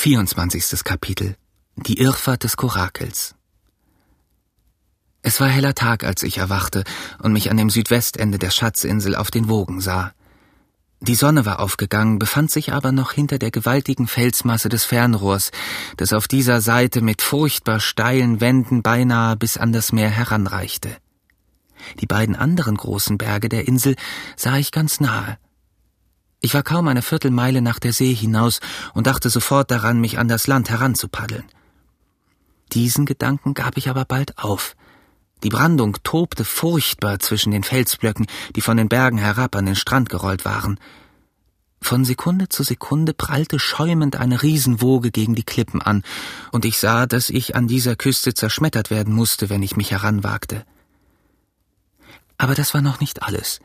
24. Kapitel Die Irrfahrt des Korakels Es war heller Tag, als ich erwachte und mich an dem Südwestende der Schatzinsel auf den Wogen sah. Die Sonne war aufgegangen, befand sich aber noch hinter der gewaltigen Felsmasse des Fernrohrs, das auf dieser Seite mit furchtbar steilen Wänden beinahe bis an das Meer heranreichte. Die beiden anderen großen Berge der Insel sah ich ganz nahe. Ich war kaum eine Viertelmeile nach der See hinaus und dachte sofort daran, mich an das Land heranzupaddeln. Diesen Gedanken gab ich aber bald auf. Die Brandung tobte furchtbar zwischen den Felsblöcken, die von den Bergen herab an den Strand gerollt waren. Von Sekunde zu Sekunde prallte schäumend eine Riesenwoge gegen die Klippen an, und ich sah, dass ich an dieser Küste zerschmettert werden musste, wenn ich mich heranwagte. Aber das war noch nicht alles.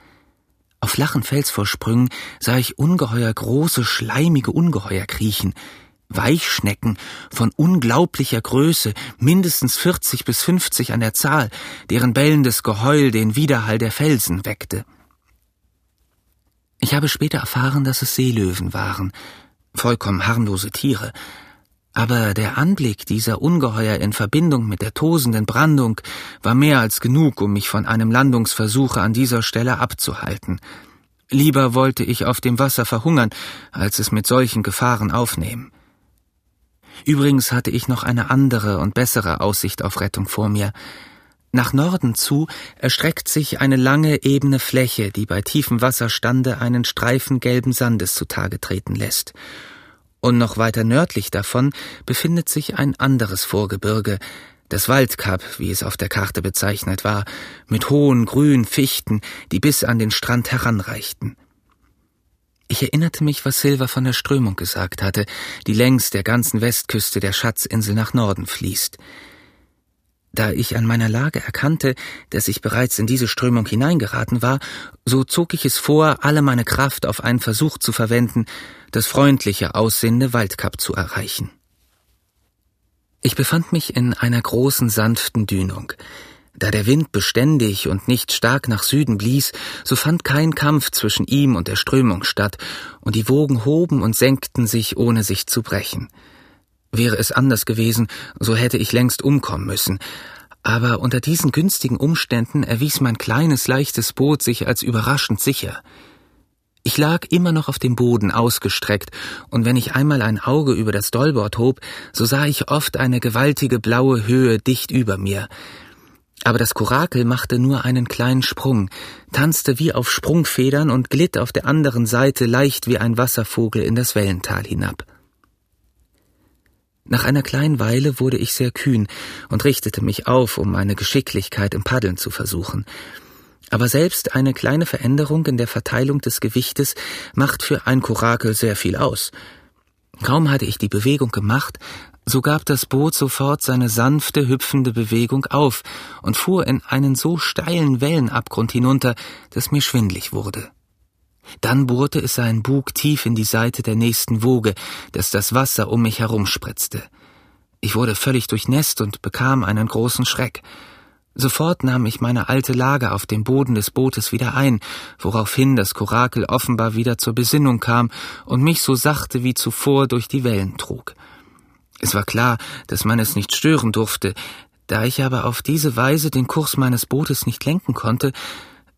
Auf flachen Felsvorsprüngen sah ich ungeheuer große, schleimige Ungeheuer kriechen, Weichschnecken von unglaublicher Größe, mindestens 40 bis 50 an der Zahl, deren bellendes Geheul den Widerhall der Felsen weckte. Ich habe später erfahren, dass es Seelöwen waren, vollkommen harmlose Tiere, aber der Anblick dieser Ungeheuer in Verbindung mit der tosenden Brandung war mehr als genug, um mich von einem Landungsversuche an dieser Stelle abzuhalten. Lieber wollte ich auf dem Wasser verhungern, als es mit solchen Gefahren aufnehmen. Übrigens hatte ich noch eine andere und bessere Aussicht auf Rettung vor mir. Nach Norden zu erstreckt sich eine lange ebene Fläche, die bei tiefem Wasserstande einen Streifen gelben Sandes zutage treten lässt. Und noch weiter nördlich davon befindet sich ein anderes Vorgebirge, das Waldkap, wie es auf der Karte bezeichnet war, mit hohen grünen Fichten, die bis an den Strand heranreichten. Ich erinnerte mich, was Silver von der Strömung gesagt hatte, die längs der ganzen Westküste der Schatzinsel nach Norden fließt. Da ich an meiner Lage erkannte, dass ich bereits in diese Strömung hineingeraten war, so zog ich es vor, alle meine Kraft auf einen Versuch zu verwenden, das freundliche aussehende Waldkap zu erreichen. Ich befand mich in einer großen sanften Dünung. Da der Wind beständig und nicht stark nach Süden blies, so fand kein Kampf zwischen ihm und der Strömung statt, und die Wogen hoben und senkten sich, ohne sich zu brechen. Wäre es anders gewesen, so hätte ich längst umkommen müssen, aber unter diesen günstigen Umständen erwies mein kleines, leichtes Boot sich als überraschend sicher. Ich lag immer noch auf dem Boden ausgestreckt, und wenn ich einmal ein Auge über das Dollbord hob, so sah ich oft eine gewaltige blaue Höhe dicht über mir, aber das Korakel machte nur einen kleinen Sprung, tanzte wie auf Sprungfedern und glitt auf der anderen Seite leicht wie ein Wasservogel in das Wellental hinab. Nach einer kleinen Weile wurde ich sehr kühn und richtete mich auf, um meine Geschicklichkeit im Paddeln zu versuchen. Aber selbst eine kleine Veränderung in der Verteilung des Gewichtes macht für ein Korakel sehr viel aus. Kaum hatte ich die Bewegung gemacht, so gab das Boot sofort seine sanfte, hüpfende Bewegung auf und fuhr in einen so steilen Wellenabgrund hinunter, dass mir schwindlig wurde. Dann bohrte es seinen Bug tief in die Seite der nächsten Woge, dass das Wasser um mich herumspritzte. Ich wurde völlig durchnässt und bekam einen großen Schreck. Sofort nahm ich meine alte Lage auf dem Boden des Bootes wieder ein, woraufhin das Korakel offenbar wieder zur Besinnung kam und mich so sachte wie zuvor durch die Wellen trug. Es war klar, dass man es nicht stören durfte, da ich aber auf diese Weise den Kurs meines Bootes nicht lenken konnte,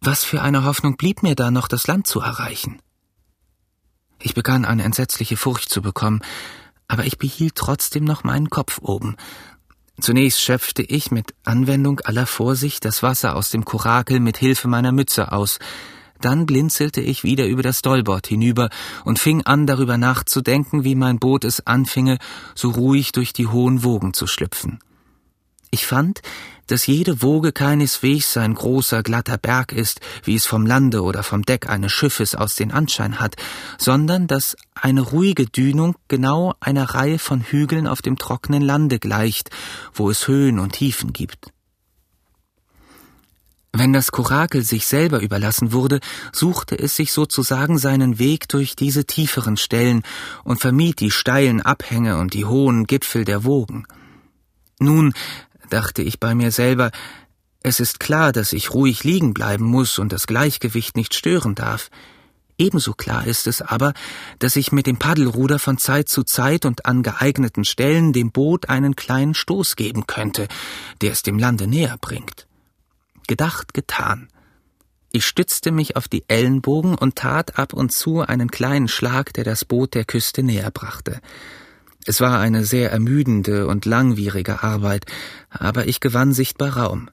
was für eine Hoffnung blieb mir da noch, das Land zu erreichen? Ich begann eine entsetzliche Furcht zu bekommen, aber ich behielt trotzdem noch meinen Kopf oben. Zunächst schöpfte ich mit Anwendung aller Vorsicht das Wasser aus dem Korakel mit Hilfe meiner Mütze aus, dann blinzelte ich wieder über das Dollbord hinüber und fing an, darüber nachzudenken, wie mein Boot es anfinge, so ruhig durch die hohen Wogen zu schlüpfen. Ich fand, dass jede Woge keineswegs ein großer, glatter Berg ist, wie es vom Lande oder vom Deck eines Schiffes aus den Anschein hat, sondern dass eine ruhige Dünung genau einer Reihe von Hügeln auf dem trockenen Lande gleicht, wo es Höhen und Tiefen gibt. Wenn das Korakel sich selber überlassen wurde, suchte es sich sozusagen seinen Weg durch diese tieferen Stellen und vermied die steilen Abhänge und die hohen Gipfel der Wogen. Nun, dachte ich bei mir selber, es ist klar, dass ich ruhig liegen bleiben muss und das Gleichgewicht nicht stören darf. Ebenso klar ist es aber, dass ich mit dem Paddelruder von Zeit zu Zeit und an geeigneten Stellen dem Boot einen kleinen Stoß geben könnte, der es dem Lande näher bringt. Gedacht, getan. Ich stützte mich auf die Ellenbogen und tat ab und zu einen kleinen Schlag, der das Boot der Küste näher brachte. Es war eine sehr ermüdende und langwierige Arbeit, aber ich gewann sichtbar Raum.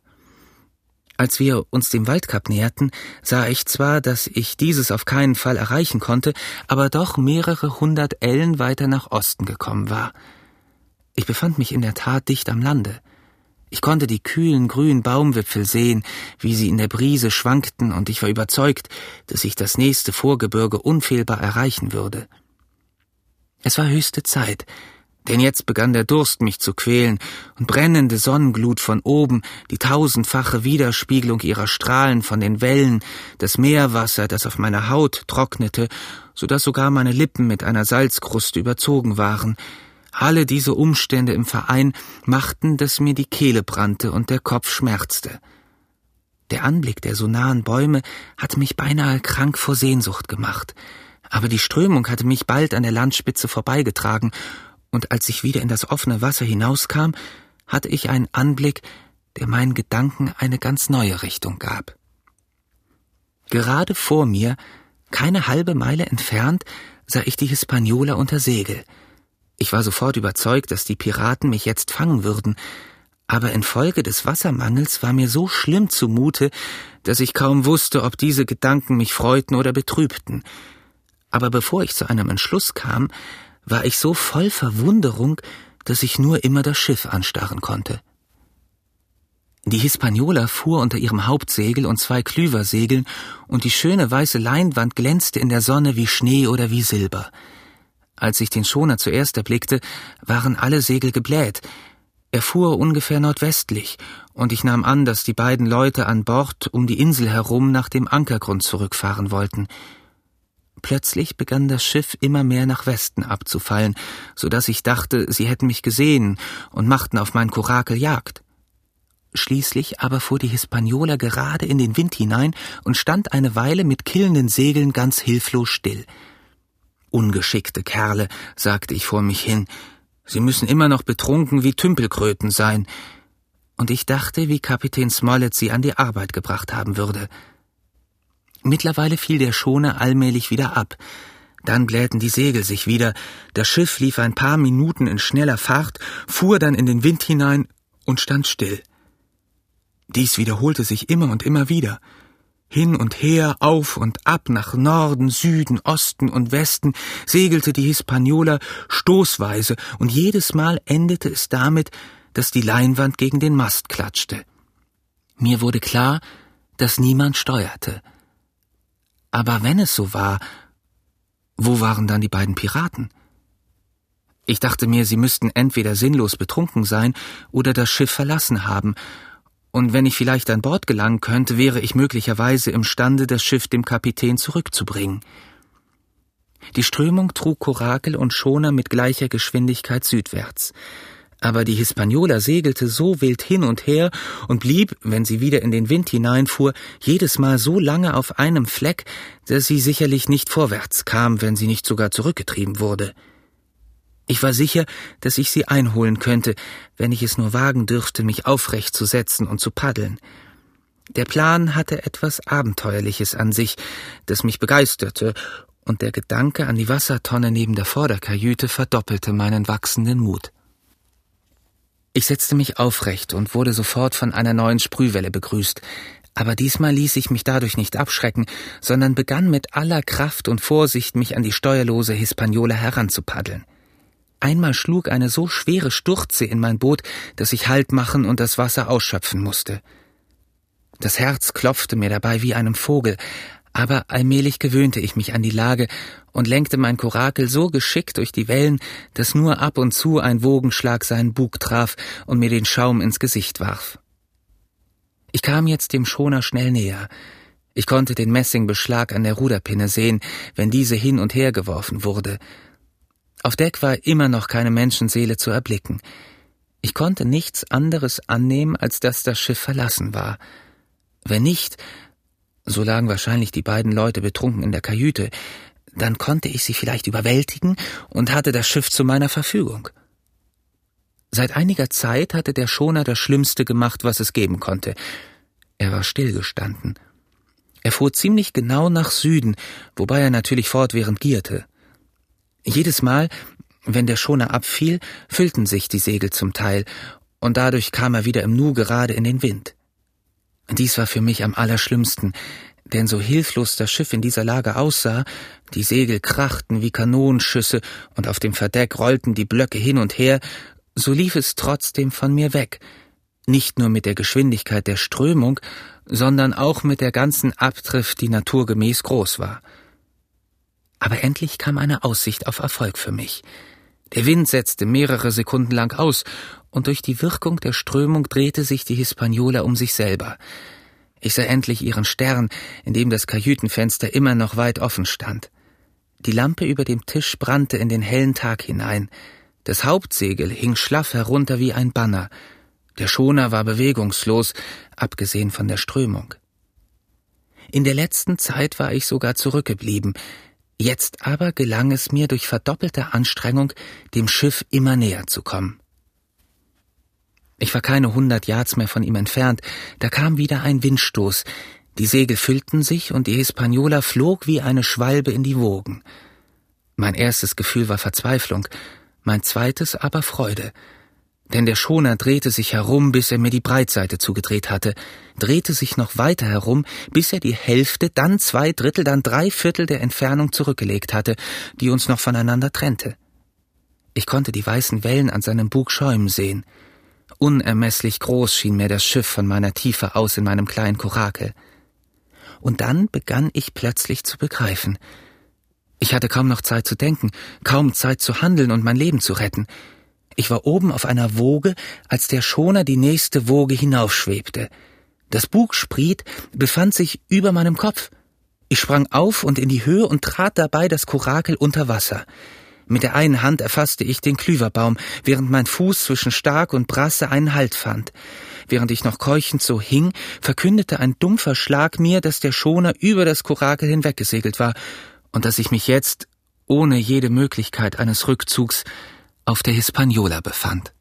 Als wir uns dem Waldkap näherten, sah ich zwar, dass ich dieses auf keinen Fall erreichen konnte, aber doch mehrere hundert Ellen weiter nach Osten gekommen war. Ich befand mich in der Tat dicht am Lande. Ich konnte die kühlen grünen Baumwipfel sehen, wie sie in der Brise schwankten, und ich war überzeugt, dass ich das nächste Vorgebirge unfehlbar erreichen würde. Es war höchste Zeit, denn jetzt begann der Durst mich zu quälen, und brennende Sonnenglut von oben, die tausendfache Widerspiegelung ihrer Strahlen von den Wellen, das Meerwasser, das auf meiner Haut trocknete, so dass sogar meine Lippen mit einer Salzkruste überzogen waren, alle diese Umstände im Verein machten, dass mir die Kehle brannte und der Kopf schmerzte. Der Anblick der so nahen Bäume hatte mich beinahe krank vor Sehnsucht gemacht, aber die Strömung hatte mich bald an der Landspitze vorbeigetragen, und als ich wieder in das offene Wasser hinauskam, hatte ich einen Anblick, der meinen Gedanken eine ganz neue Richtung gab. Gerade vor mir, keine halbe Meile entfernt, sah ich die Hispaniola unter Segel – ich war sofort überzeugt, dass die Piraten mich jetzt fangen würden, aber infolge des Wassermangels war mir so schlimm zumute, dass ich kaum wusste, ob diese Gedanken mich freuten oder betrübten. Aber bevor ich zu einem Entschluss kam, war ich so voll Verwunderung, dass ich nur immer das Schiff anstarren konnte. Die Hispaniola fuhr unter ihrem Hauptsegel und zwei Klüversegeln, und die schöne weiße Leinwand glänzte in der Sonne wie Schnee oder wie Silber. Als ich den Schoner zuerst erblickte, waren alle Segel gebläht. Er fuhr ungefähr nordwestlich, und ich nahm an, dass die beiden Leute an Bord um die Insel herum nach dem Ankergrund zurückfahren wollten. Plötzlich begann das Schiff immer mehr nach Westen abzufallen, so dass ich dachte, sie hätten mich gesehen und machten auf mein Korakel Jagd. Schließlich aber fuhr die Hispaniola gerade in den Wind hinein und stand eine Weile mit killenden Segeln ganz hilflos still. Ungeschickte Kerle, sagte ich vor mich hin, sie müssen immer noch betrunken wie Tümpelkröten sein. Und ich dachte, wie Kapitän Smollett sie an die Arbeit gebracht haben würde. Mittlerweile fiel der Schoner allmählich wieder ab. Dann blähten die Segel sich wieder, das Schiff lief ein paar Minuten in schneller Fahrt, fuhr dann in den Wind hinein und stand still. Dies wiederholte sich immer und immer wieder. Hin und her, auf und ab, nach Norden, Süden, Osten und Westen segelte die Hispaniola stoßweise, und jedes Mal endete es damit, dass die Leinwand gegen den Mast klatschte. Mir wurde klar, dass niemand steuerte. Aber wenn es so war, wo waren dann die beiden Piraten? Ich dachte mir, sie müssten entweder sinnlos betrunken sein oder das Schiff verlassen haben, und wenn ich vielleicht an Bord gelangen könnte, wäre ich möglicherweise imstande, das Schiff dem Kapitän zurückzubringen. Die Strömung trug Korakel und Schoner mit gleicher Geschwindigkeit südwärts. Aber die Hispaniola segelte so wild hin und her und blieb, wenn sie wieder in den Wind hineinfuhr, jedes Mal so lange auf einem Fleck, dass sie sicherlich nicht vorwärts kam, wenn sie nicht sogar zurückgetrieben wurde. Ich war sicher, dass ich sie einholen könnte, wenn ich es nur wagen dürfte, mich aufrecht zu setzen und zu paddeln. Der Plan hatte etwas Abenteuerliches an sich, das mich begeisterte, und der Gedanke an die Wassertonne neben der Vorderkajüte verdoppelte meinen wachsenden Mut. Ich setzte mich aufrecht und wurde sofort von einer neuen Sprühwelle begrüßt, aber diesmal ließ ich mich dadurch nicht abschrecken, sondern begann mit aller Kraft und Vorsicht mich an die steuerlose Hispaniola heranzupaddeln. Einmal schlug eine so schwere Sturze in mein Boot, dass ich Halt machen und das Wasser ausschöpfen musste. Das Herz klopfte mir dabei wie einem Vogel, aber allmählich gewöhnte ich mich an die Lage und lenkte mein Korakel so geschickt durch die Wellen, dass nur ab und zu ein Wogenschlag seinen Bug traf und mir den Schaum ins Gesicht warf. Ich kam jetzt dem Schoner schnell näher. Ich konnte den Messingbeschlag an der Ruderpinne sehen, wenn diese hin und her geworfen wurde, auf Deck war immer noch keine Menschenseele zu erblicken. Ich konnte nichts anderes annehmen, als dass das Schiff verlassen war. Wenn nicht, So lagen wahrscheinlich die beiden Leute betrunken in der Kajüte. Dann konnte ich sie vielleicht überwältigen und hatte das Schiff zu meiner Verfügung. Seit einiger Zeit hatte der Schoner das Schlimmste gemacht, was es geben konnte. Er war stillgestanden. Er fuhr ziemlich genau nach Süden, wobei er natürlich fortwährend gierte. Jedes Mal, wenn der Schoner abfiel, füllten sich die Segel zum Teil, und dadurch kam er wieder im Nu gerade in den Wind. Dies war für mich am allerschlimmsten, denn so hilflos das Schiff in dieser Lage aussah, die Segel krachten wie Kanonenschüsse und auf dem Verdeck rollten die Blöcke hin und her, so lief es trotzdem von mir weg, nicht nur mit der Geschwindigkeit der Strömung, sondern auch mit der ganzen Abtrift, die naturgemäß groß war. Aber endlich kam eine Aussicht auf Erfolg für mich. Der Wind setzte mehrere Sekunden lang aus, und durch die Wirkung der Strömung drehte sich die Hispaniola um sich selber. Ich sah endlich ihren Stern, in dem das Kajütenfenster immer noch weit offen stand. Die Lampe über dem Tisch brannte in den hellen Tag hinein. Das Hauptsegel hing schlaff herunter wie ein Banner. Der Schoner war bewegungslos, abgesehen von der Strömung. In der letzten Zeit war ich sogar zurückgeblieben, Jetzt aber gelang es mir durch verdoppelte Anstrengung, dem Schiff immer näher zu kommen. Ich war keine hundert Yards mehr von ihm entfernt, da kam wieder ein Windstoß, die Segel füllten sich und die Hispaniola flog wie eine Schwalbe in die Wogen. Mein erstes Gefühl war Verzweiflung, mein zweites aber Freude denn der Schoner drehte sich herum, bis er mir die Breitseite zugedreht hatte, drehte sich noch weiter herum, bis er die Hälfte, dann zwei Drittel, dann drei Viertel der Entfernung zurückgelegt hatte, die uns noch voneinander trennte. Ich konnte die weißen Wellen an seinem Bug schäumen sehen. Unermesslich groß schien mir das Schiff von meiner Tiefe aus in meinem kleinen Korakel. Und dann begann ich plötzlich zu begreifen. Ich hatte kaum noch Zeit zu denken, kaum Zeit zu handeln und mein Leben zu retten. Ich war oben auf einer Woge, als der Schoner die nächste Woge hinaufschwebte. Das Bugspriet befand sich über meinem Kopf. Ich sprang auf und in die Höhe und trat dabei das Kurakel unter Wasser. Mit der einen Hand erfasste ich den Klüverbaum, während mein Fuß zwischen Stark und Brasse einen Halt fand. Während ich noch keuchend so hing, verkündete ein dumpfer Schlag mir, dass der Schoner über das Kurakel hinweggesegelt war und dass ich mich jetzt, ohne jede Möglichkeit eines Rückzugs, auf der Hispaniola befand.